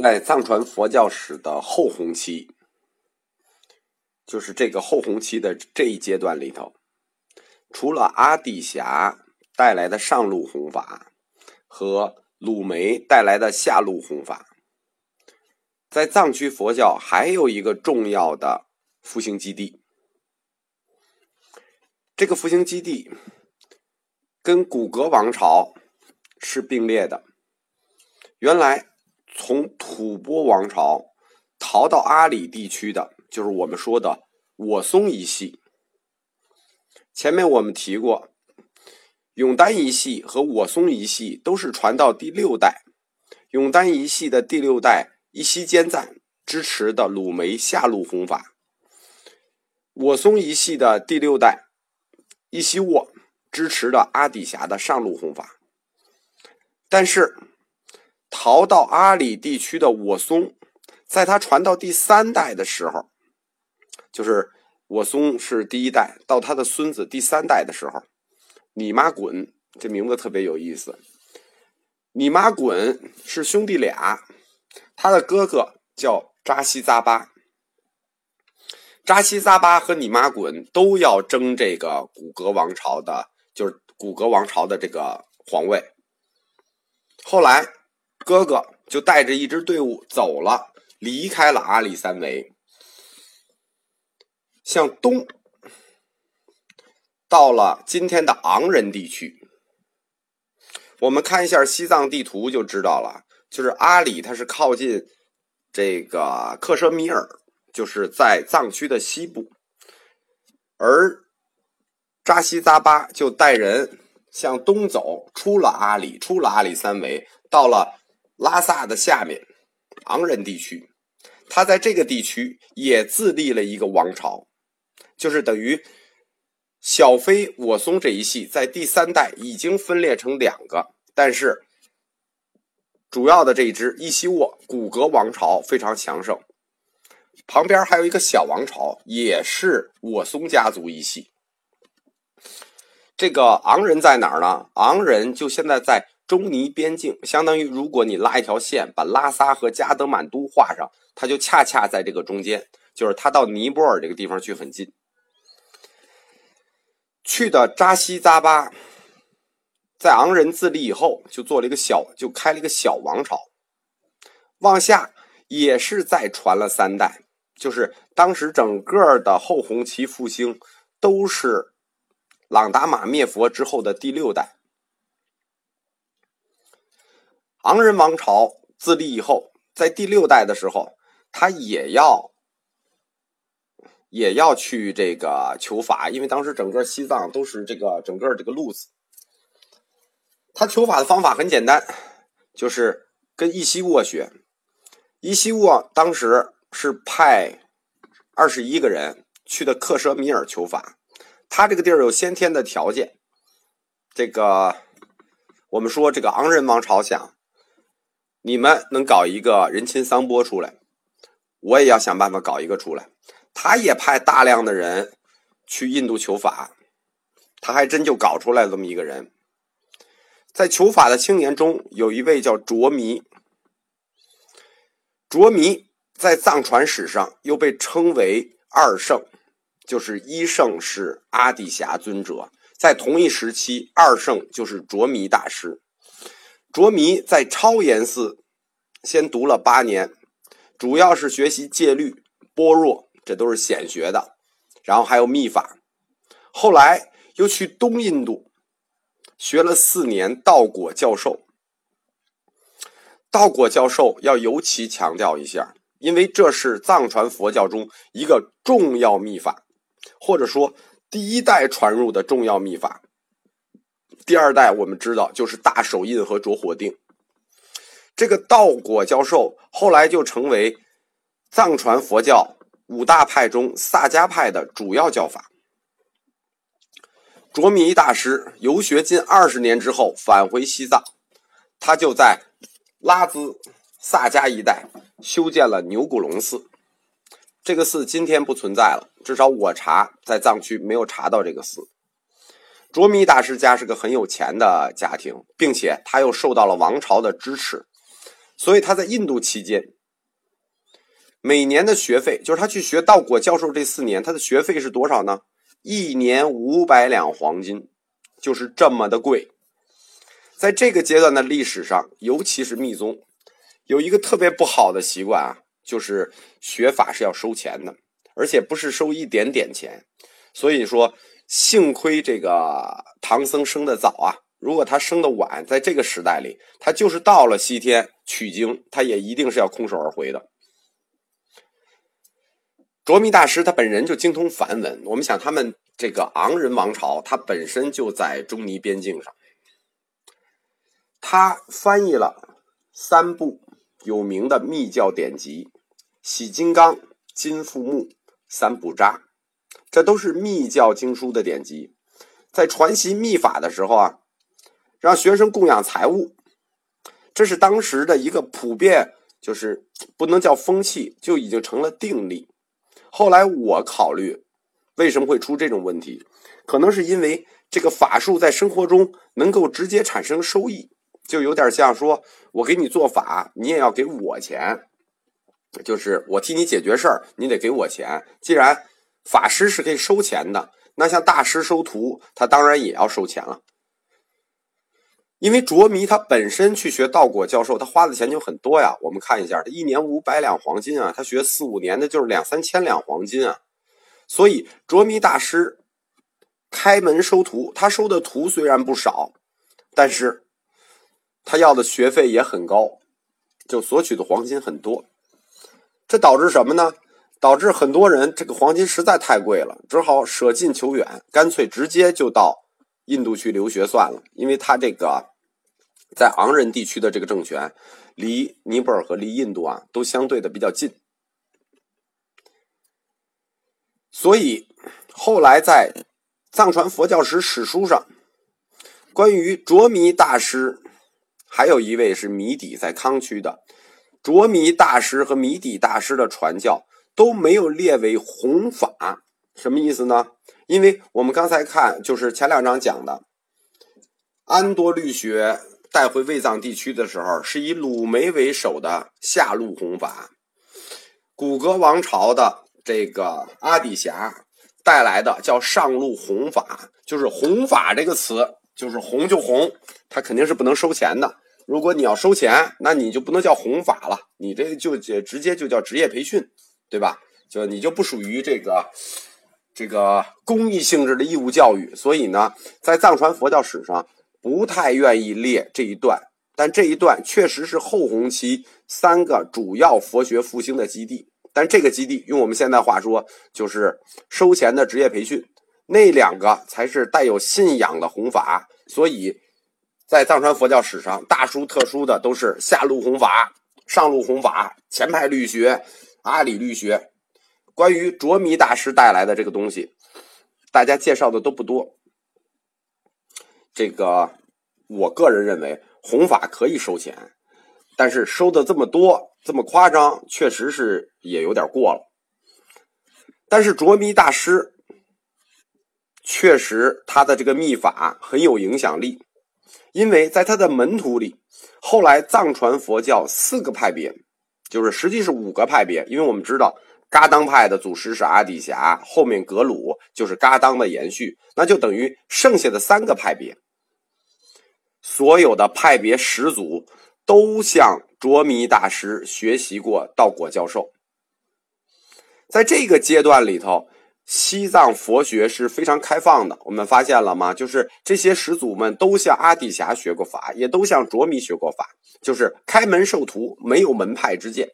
在藏传佛教史的后红期，就是这个后红期的这一阶段里头，除了阿底峡带来的上路弘法和鲁梅带来的下路弘法，在藏区佛教还有一个重要的复兴基地。这个复兴基地跟古格王朝是并列的，原来。从吐蕃王朝逃到阿里地区的，就是我们说的我松一系。前面我们提过，永丹一系和我松一系都是传到第六代。永丹一系的第六代一西坚赞支持的鲁梅下路弘法，我松一系的第六代一西沃支持的阿底峡的上路弘法，但是。逃到阿里地区的我松，在他传到第三代的时候，就是我松是第一代，到他的孙子第三代的时候，你妈滚这名字特别有意思。你妈滚是兄弟俩，他的哥哥叫扎西扎巴，扎西扎巴和你妈滚都要争这个古格王朝的，就是古格王朝的这个皇位。后来。哥哥就带着一支队伍走了，离开了阿里三维，向东，到了今天的昂仁地区。我们看一下西藏地图就知道了，就是阿里它是靠近这个克什米尔，就是在藏区的西部，而扎西扎巴就带人向东走，出了阿里，出了阿里三维，到了。拉萨的下面，昂仁地区，他在这个地区也自立了一个王朝，就是等于小飞我松这一系在第三代已经分裂成两个，但是主要的这一支伊西沃古格王朝非常强盛，旁边还有一个小王朝，也是我松家族一系。这个昂仁在哪儿呢？昂仁就现在在。中尼边境相当于，如果你拉一条线，把拉萨和加德满都画上，它就恰恰在这个中间，就是它到尼泊尔这个地方去很近。去的扎西扎巴，在昂仁自立以后，就做了一个小，就开了一个小王朝。往下也是再传了三代，就是当时整个的后红旗复兴都是朗达玛灭佛之后的第六代。昂仁王朝自立以后，在第六代的时候，他也要也要去这个求法，因为当时整个西藏都是这个整个这个路子。他求法的方法很简单，就是跟伊西沃学。伊西沃当时是派二十一个人去的克什米尔求法，他这个地儿有先天的条件。这个我们说，这个昂仁王朝想。你们能搞一个人亲桑波出来，我也要想办法搞一个出来。他也派大量的人去印度求法，他还真就搞出来这么一个人。在求法的青年中，有一位叫卓弥。卓弥在藏传史上又被称为二圣，就是一圣是阿底峡尊者，在同一时期，二圣就是卓弥大师。卓弥在超岩寺先读了八年，主要是学习戒律、般若，这都是显学的，然后还有密法。后来又去东印度学了四年道果教授。道果教授要尤其强调一下，因为这是藏传佛教中一个重要密法，或者说第一代传入的重要密法。第二代我们知道就是大手印和着火定，这个道果教授后来就成为藏传佛教五大派中萨迦派的主要教法。卓弥大师游学近二十年之后返回西藏，他就在拉孜萨迦一带修建了牛骨龙寺。这个寺今天不存在了，至少我查在藏区没有查到这个寺。卓弥大师家是个很有钱的家庭，并且他又受到了王朝的支持，所以他在印度期间，每年的学费就是他去学道果教授这四年，他的学费是多少呢？一年五百两黄金，就是这么的贵。在这个阶段的历史上，尤其是密宗，有一个特别不好的习惯啊，就是学法是要收钱的，而且不是收一点点钱。所以说，幸亏这个唐僧生的早啊，如果他生的晚，在这个时代里，他就是到了西天取经，他也一定是要空手而回的。卓弥大师他本人就精通梵文，我们想他们这个昂人王朝，他本身就在中尼边境上，他翻译了三部有名的密教典籍，《喜金刚》《金复木》《三补扎》，这都是密教经书的典籍。在传习密法的时候啊，让学生供养财物，这是当时的一个普遍，就是不能叫风气，就已经成了定例。后来我考虑，为什么会出这种问题？可能是因为这个法术在生活中能够直接产生收益，就有点像说我给你做法，你也要给我钱，就是我替你解决事儿，你得给我钱。既然法师是可以收钱的，那像大师收徒，他当然也要收钱了。因为卓弥他本身去学道果教授，他花的钱就很多呀。我们看一下，一年五百两黄金啊，他学四五年的就是两三千两黄金啊。所以卓弥大师开门收徒，他收的徒虽然不少，但是他要的学费也很高，就索取的黄金很多。这导致什么呢？导致很多人这个黄金实在太贵了，只好舍近求远，干脆直接就到。印度去留学算了，因为他这个在昂人地区的这个政权，离尼泊尔和离印度啊都相对的比较近，所以后来在藏传佛教史史书上，关于卓弥大师，还有一位是弥底在康区的卓弥大师和弥底大师的传教都没有列为弘法，什么意思呢？因为我们刚才看，就是前两章讲的安多律学带回卫藏地区的时候，是以鲁梅为首的下路弘法；古格王朝的这个阿底峡带来的叫上路弘法。就是“弘法”这个词，就是弘就弘，它肯定是不能收钱的。如果你要收钱，那你就不能叫弘法了，你这就直接就叫职业培训，对吧？就你就不属于这个。这个公益性质的义务教育，所以呢，在藏传佛教史上不太愿意列这一段，但这一段确实是后弘期三个主要佛学复兴的基地。但这个基地用我们现在话说，就是收钱的职业培训，那两个才是带有信仰的弘法。所以在藏传佛教史上，大书特书的都是下路弘法、上路弘法、前派律学、阿里律学。关于卓弥大师带来的这个东西，大家介绍的都不多。这个，我个人认为弘法可以收钱，但是收的这么多、这么夸张，确实是也有点过了。但是卓弥大师确实他的这个秘法很有影响力，因为在他的门徒里，后来藏传佛教四个派别，就是实际是五个派别，因为我们知道。嘎当派的祖师是阿底峡，后面格鲁就是嘎当的延续，那就等于剩下的三个派别，所有的派别始祖都向卓弥大师学习过道果教授。在这个阶段里头，西藏佛学是非常开放的。我们发现了吗？就是这些始祖们都向阿底峡学过法，也都向卓弥学过法，就是开门授徒，没有门派之见。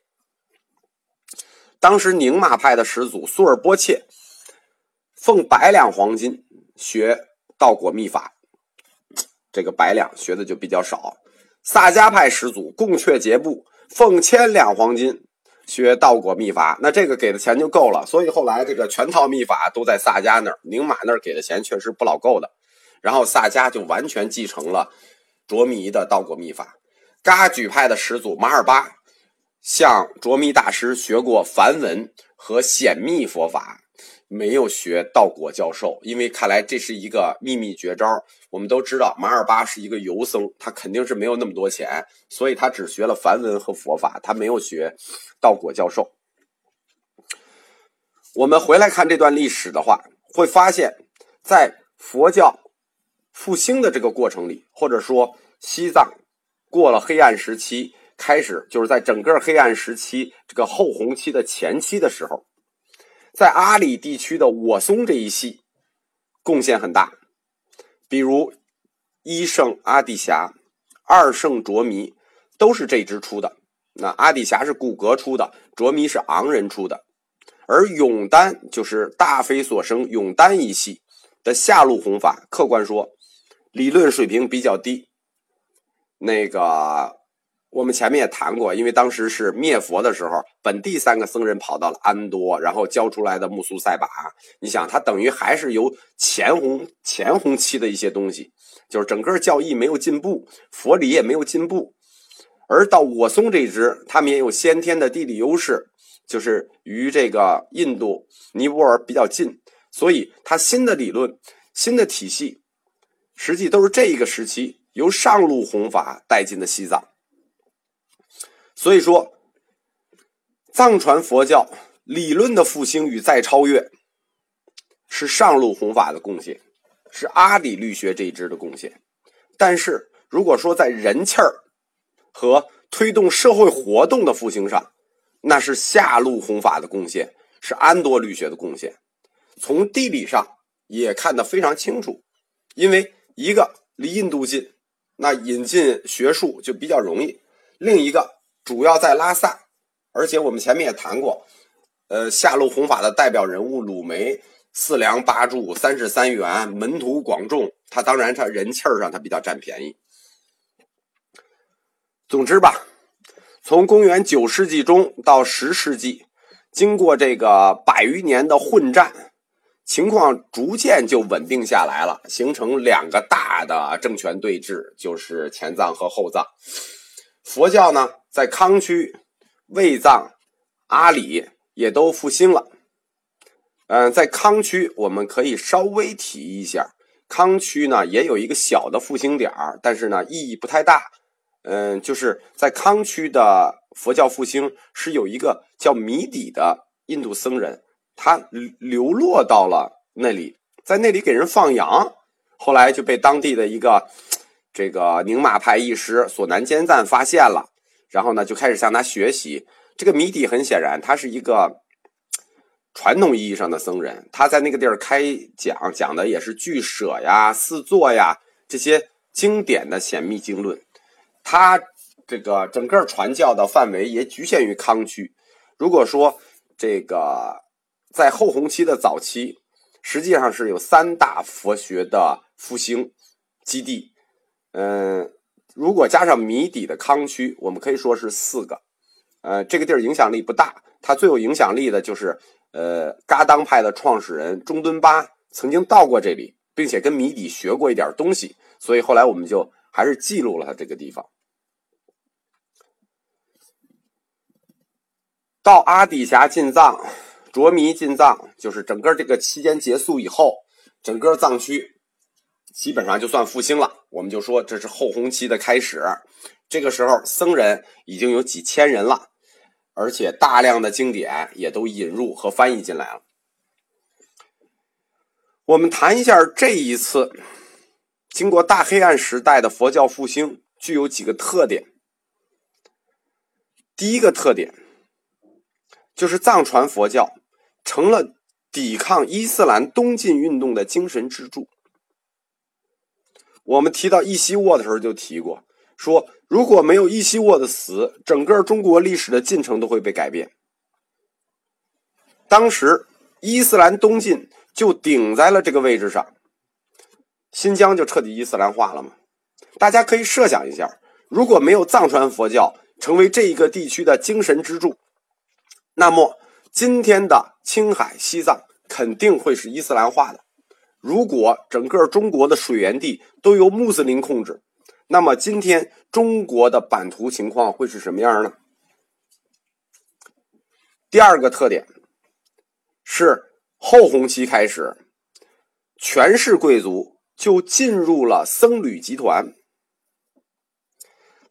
当时宁玛派的始祖苏尔波切奉百两黄金学道果密法，这个百两学的就比较少。萨迦派始祖贡却杰布奉千两黄金学道果秘法，那这个给的钱就够了。所以后来这个全套秘法都在萨迦那儿，宁玛那儿给的钱确实不老够的。然后萨迦就完全继承了卓弥的道果秘法。噶举派的始祖马尔巴。向卓弥大师学过梵文和显密佛法，没有学道果教授，因为看来这是一个秘密绝招。我们都知道马尔巴是一个游僧，他肯定是没有那么多钱，所以他只学了梵文和佛法，他没有学道果教授。我们回来看这段历史的话，会发现，在佛教复兴的这个过程里，或者说西藏过了黑暗时期，开始就是在整个黑暗时期这个后红期的前期的时候。在阿里地区的我松这一系贡献很大，比如一圣阿底峡、二圣卓弥都是这支出的。那阿底峡是古格出的，卓弥是昂人出的，而永丹就是大非所生永丹一系的下路弘法，客观说理论水平比较低。那个。我们前面也谈过，因为当时是灭佛的时候，本地三个僧人跑到了安多，然后教出来的木苏塞巴，你想他等于还是由前弘前弘期的一些东西，就是整个教义没有进步，佛理也没有进步。而到我松这一支，他们也有先天的地理优势，就是与这个印度尼泊尔比较近，所以他新的理论、新的体系，实际都是这一个时期由上路弘法带进的西藏。所以说，藏传佛教理论的复兴与再超越，是上路弘法的贡献，是阿里律学这一支的贡献。但是，如果说在人气儿和推动社会活动的复兴上，那是下路弘法的贡献，是安多律学的贡献。从地理上也看得非常清楚，因为一个离印度近，那引进学术就比较容易；另一个。主要在拉萨，而且我们前面也谈过，呃，下路弘法的代表人物鲁梅四梁八柱三世三元门徒广众，他当然他人气儿上他比较占便宜。总之吧，从公元九世纪中到十世纪，经过这个百余年的混战，情况逐渐就稳定下来了，形成两个大的政权对峙，就是前藏和后藏。佛教呢？在康区、卫藏、阿里也都复兴了。嗯，在康区我们可以稍微提一下，康区呢也有一个小的复兴点儿，但是呢意义不太大。嗯，就是在康区的佛教复兴是有一个叫米底的印度僧人，他流落到了那里，在那里给人放羊，后来就被当地的一个这个宁玛派义师索南坚赞发现了。然后呢，就开始向他学习。这个谜底很显然，他是一个传统意义上的僧人。他在那个地儿开讲，讲的也是俱舍呀、四座呀这些经典的显密经论。他这个整个传教的范围也局限于康区。如果说这个在后弘期的早期，实际上是有三大佛学的复兴基地。嗯。如果加上谜底的康区，我们可以说是四个。呃，这个地儿影响力不大，它最有影响力的就是呃，噶当派的创始人中敦巴曾经到过这里，并且跟谜底学过一点东西，所以后来我们就还是记录了他这个地方。到阿底峡进藏、卓弥进藏，就是整个这个期间结束以后，整个藏区。基本上就算复兴了，我们就说这是后弘期的开始。这个时候，僧人已经有几千人了，而且大量的经典也都引入和翻译进来了。我们谈一下这一次经过大黑暗时代的佛教复兴具有几个特点。第一个特点就是藏传佛教成了抵抗伊斯兰东进运动的精神支柱。我们提到伊西沃的时候就提过，说如果没有伊西沃的死，整个中国历史的进程都会被改变。当时伊斯兰东进就顶在了这个位置上，新疆就彻底伊斯兰化了嘛？大家可以设想一下，如果没有藏传佛教成为这一个地区的精神支柱，那么今天的青海、西藏肯定会是伊斯兰化的。如果整个中国的水源地都由穆斯林控制，那么今天中国的版图情况会是什么样呢？第二个特点是后弘期开始，权势贵族就进入了僧侣集团，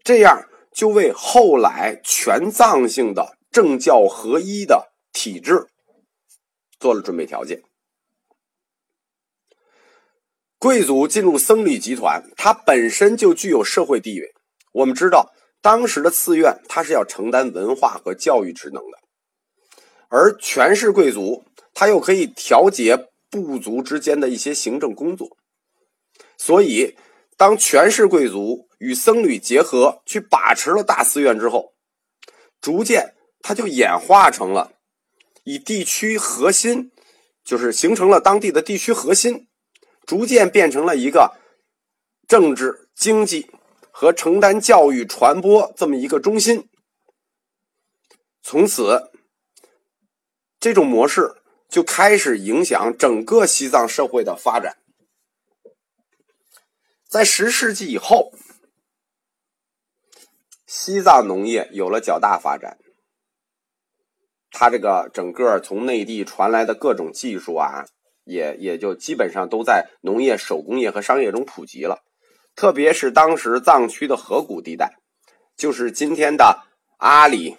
这样就为后来全藏性的政教合一的体制做了准备条件。贵族进入僧侣集团，它本身就具有社会地位。我们知道，当时的寺院它是要承担文化和教育职能的，而权势贵族他又可以调节部族之间的一些行政工作。所以，当权势贵族与僧侣结合去把持了大寺院之后，逐渐它就演化成了以地区核心，就是形成了当地的地区核心。逐渐变成了一个政治、经济和承担教育、传播这么一个中心。从此，这种模式就开始影响整个西藏社会的发展。在十世纪以后，西藏农业有了较大发展，它这个整个从内地传来的各种技术啊。也也就基本上都在农业、手工业和商业中普及了，特别是当时藏区的河谷地带，就是今天的阿里、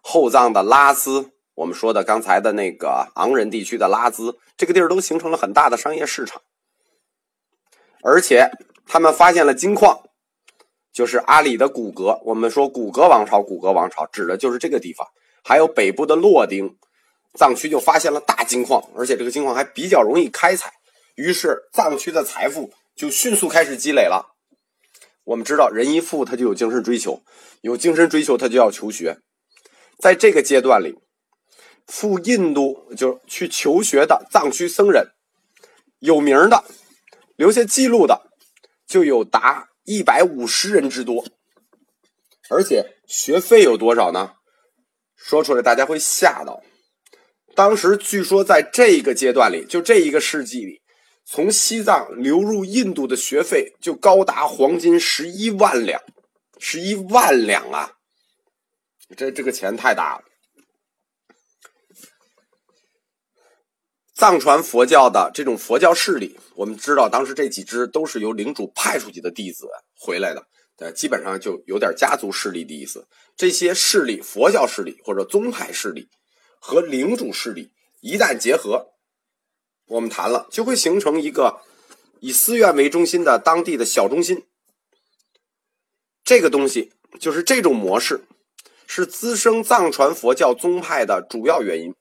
后藏的拉孜，我们说的刚才的那个昂仁地区的拉孜，这个地儿都形成了很大的商业市场。而且他们发现了金矿，就是阿里的古格，我们说古格王朝，古格王朝指的就是这个地方，还有北部的洛丁。藏区就发现了大金矿，而且这个金矿还比较容易开采，于是藏区的财富就迅速开始积累了。我们知道，人一富他就有精神追求，有精神追求他就要求学。在这个阶段里，赴印度就去求学的藏区僧人，有名的、留下记录的就有达一百五十人之多，而且学费有多少呢？说出来大家会吓到。当时据说，在这个阶段里，就这一个世纪里，从西藏流入印度的学费就高达黄金十一万两，十一万两啊！这这个钱太大了。藏传佛教的这种佛教势力，我们知道，当时这几支都是由领主派出去的弟子回来的，呃，基本上就有点家族势力的意思。这些势力，佛教势力或者宗派势力。和领主势力一旦结合，我们谈了就会形成一个以寺院为中心的当地的小中心。这个东西就是这种模式，是滋生藏传佛教宗派的主要原因。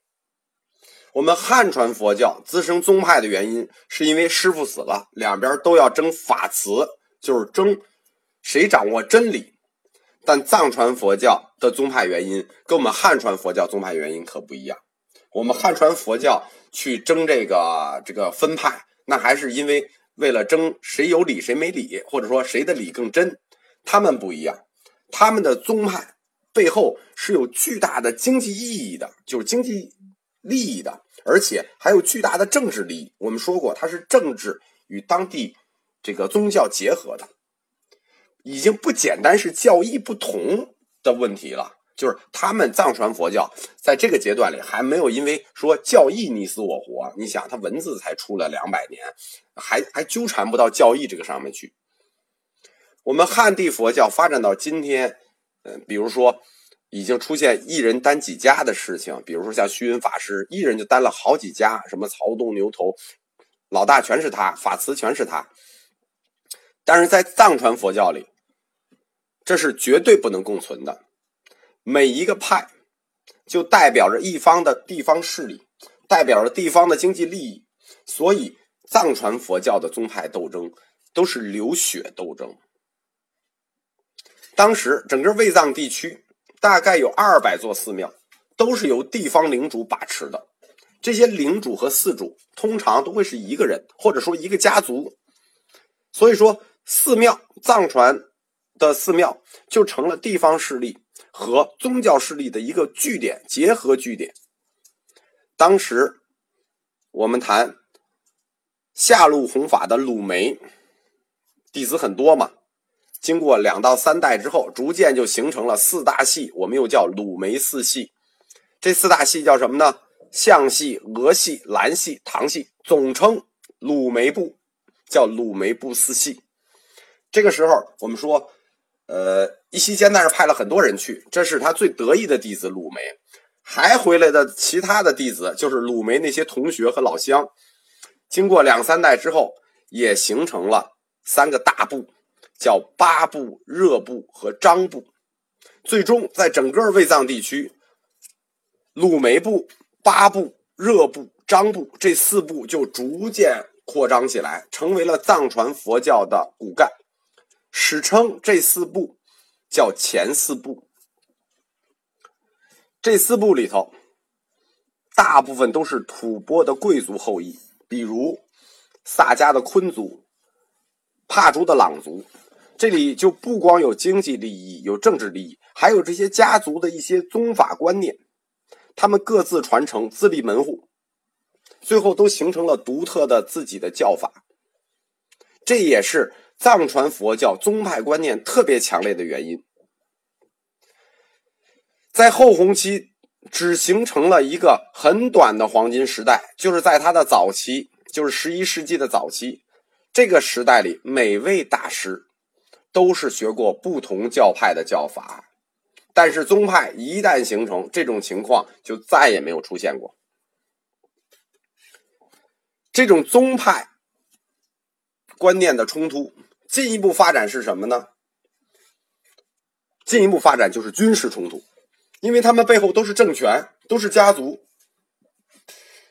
我们汉传佛教滋生宗派的原因，是因为师傅死了，两边都要争法慈，就是争谁掌握真理。但藏传佛教的宗派原因跟我们汉传佛教宗派原因可不一样。我们汉传佛教去争这个这个分派，那还是因为为了争谁有理谁没理，或者说谁的理更真。他们不一样，他们的宗派背后是有巨大的经济意义的，就是经济利益的，而且还有巨大的政治利益。我们说过，它是政治与当地这个宗教结合的。已经不简单是教义不同的问题了，就是他们藏传佛教在这个阶段里还没有因为说教义你死我活。你想，他文字才出了两百年，还还纠缠不到教义这个上面去。我们汉地佛教发展到今天，嗯，比如说已经出现一人担几家的事情，比如说像虚云法师一人就担了好几家，什么曹洞、牛头，老大全是他，法慈全是他。但是在藏传佛教里。这是绝对不能共存的。每一个派就代表着一方的地方势力，代表着地方的经济利益，所以藏传佛教的宗派斗争都是流血斗争。当时整个卫藏地区大概有二百座寺庙，都是由地方领主把持的。这些领主和寺主通常都会是一个人，或者说一个家族。所以说，寺庙藏传。的寺庙就成了地方势力和宗教势力的一个据点结合据点。当时我们谈下路弘法的鲁梅弟子很多嘛，经过两到三代之后，逐渐就形成了四大系，我们又叫鲁梅四系。这四大系叫什么呢？象系、俄系、兰系、唐系，总称鲁梅部，叫鲁梅部四系。这个时候，我们说，呃，一期间但是派了很多人去，这是他最得意的弟子鲁梅，还回来的其他的弟子，就是鲁梅那些同学和老乡。经过两三代之后，也形成了三个大部，叫八部、热部和张部。最终，在整个卫藏地区，鲁梅部、八部、热部、张部这四部就逐渐扩张起来，成为了藏传佛教的骨干。史称这四部叫前四部。这四部里头，大部分都是吐蕃的贵族后裔。比如萨迦的昆族、帕竹的朗族，这里就不光有经济利益、有政治利益，还有这些家族的一些宗法观念，他们各自传承、自立门户，最后都形成了独特的自己的教法。这也是藏传佛教宗派观念特别强烈的原因。在后弘期。只形成了一个很短的黄金时代，就是在它的早期，就是十一世纪的早期。这个时代里，每位大师都是学过不同教派的教法，但是宗派一旦形成，这种情况就再也没有出现过。这种宗派观念的冲突，进一步发展是什么呢？进一步发展就是军事冲突。因为他们背后都是政权，都是家族。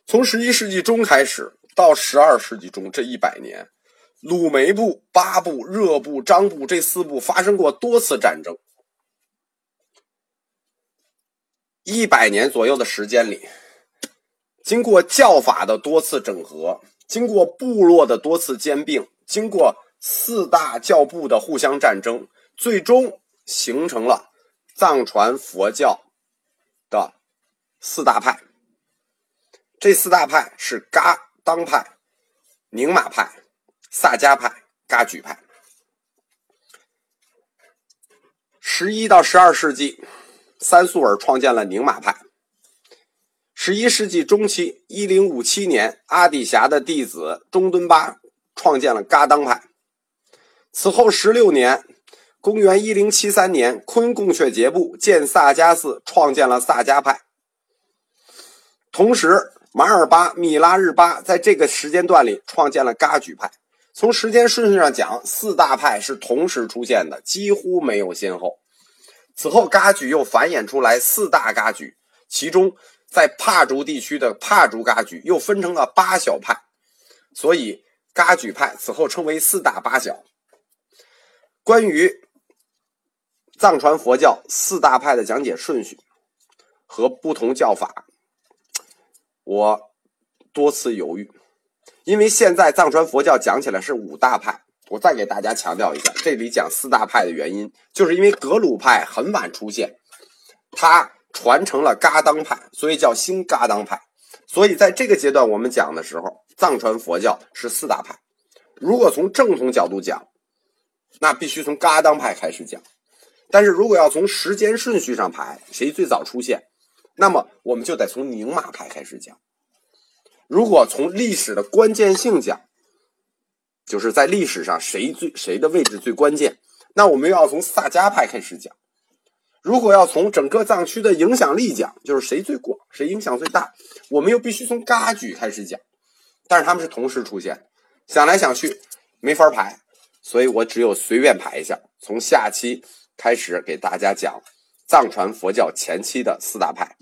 从十一世纪中开始到十二世纪中这一百年，鲁梅部、巴部、热部、张部这四部发生过多次战争。一百年左右的时间里，经过教法的多次整合，经过部落的多次兼并，经过四大教部的互相战争，最终形成了。藏传佛教的四大派，这四大派是噶当派、宁玛派、萨迦派、噶举派。十一到十二世纪，三素尔创建了宁玛派。十一世纪中期，一零五七年，阿底峡的弟子中敦巴创建了噶当派。此后十六年。公元一零七三年，昆贡却杰布建萨迦寺，创建了萨迦派。同时，马尔巴、米拉日巴在这个时间段里创建了噶举派。从时间顺序上讲，四大派是同时出现的，几乎没有先后。此后，噶举又繁衍出来四大噶举，其中在帕竹地区的帕竹噶举又分成了八小派，所以噶举派此后称为四大八小。关于藏传佛教四大派的讲解顺序和不同教法，我多次犹豫，因为现在藏传佛教讲起来是五大派。我再给大家强调一下，这里讲四大派的原因，就是因为格鲁派很晚出现，它传承了噶当派，所以叫新噶当派。所以在这个阶段我们讲的时候，藏传佛教是四大派。如果从正统角度讲，那必须从噶当派开始讲。但是如果要从时间顺序上排，谁最早出现，那么我们就得从宁玛派开始讲。如果从历史的关键性讲，就是在历史上谁最谁的位置最关键，那我们又要从萨迦派开始讲。如果要从整个藏区的影响力讲，就是谁最广，谁影响最大，我们又必须从噶举开始讲。但是他们是同时出现，想来想去没法排，所以我只有随便排一下，从下期。开始给大家讲藏传佛教前期的四大派。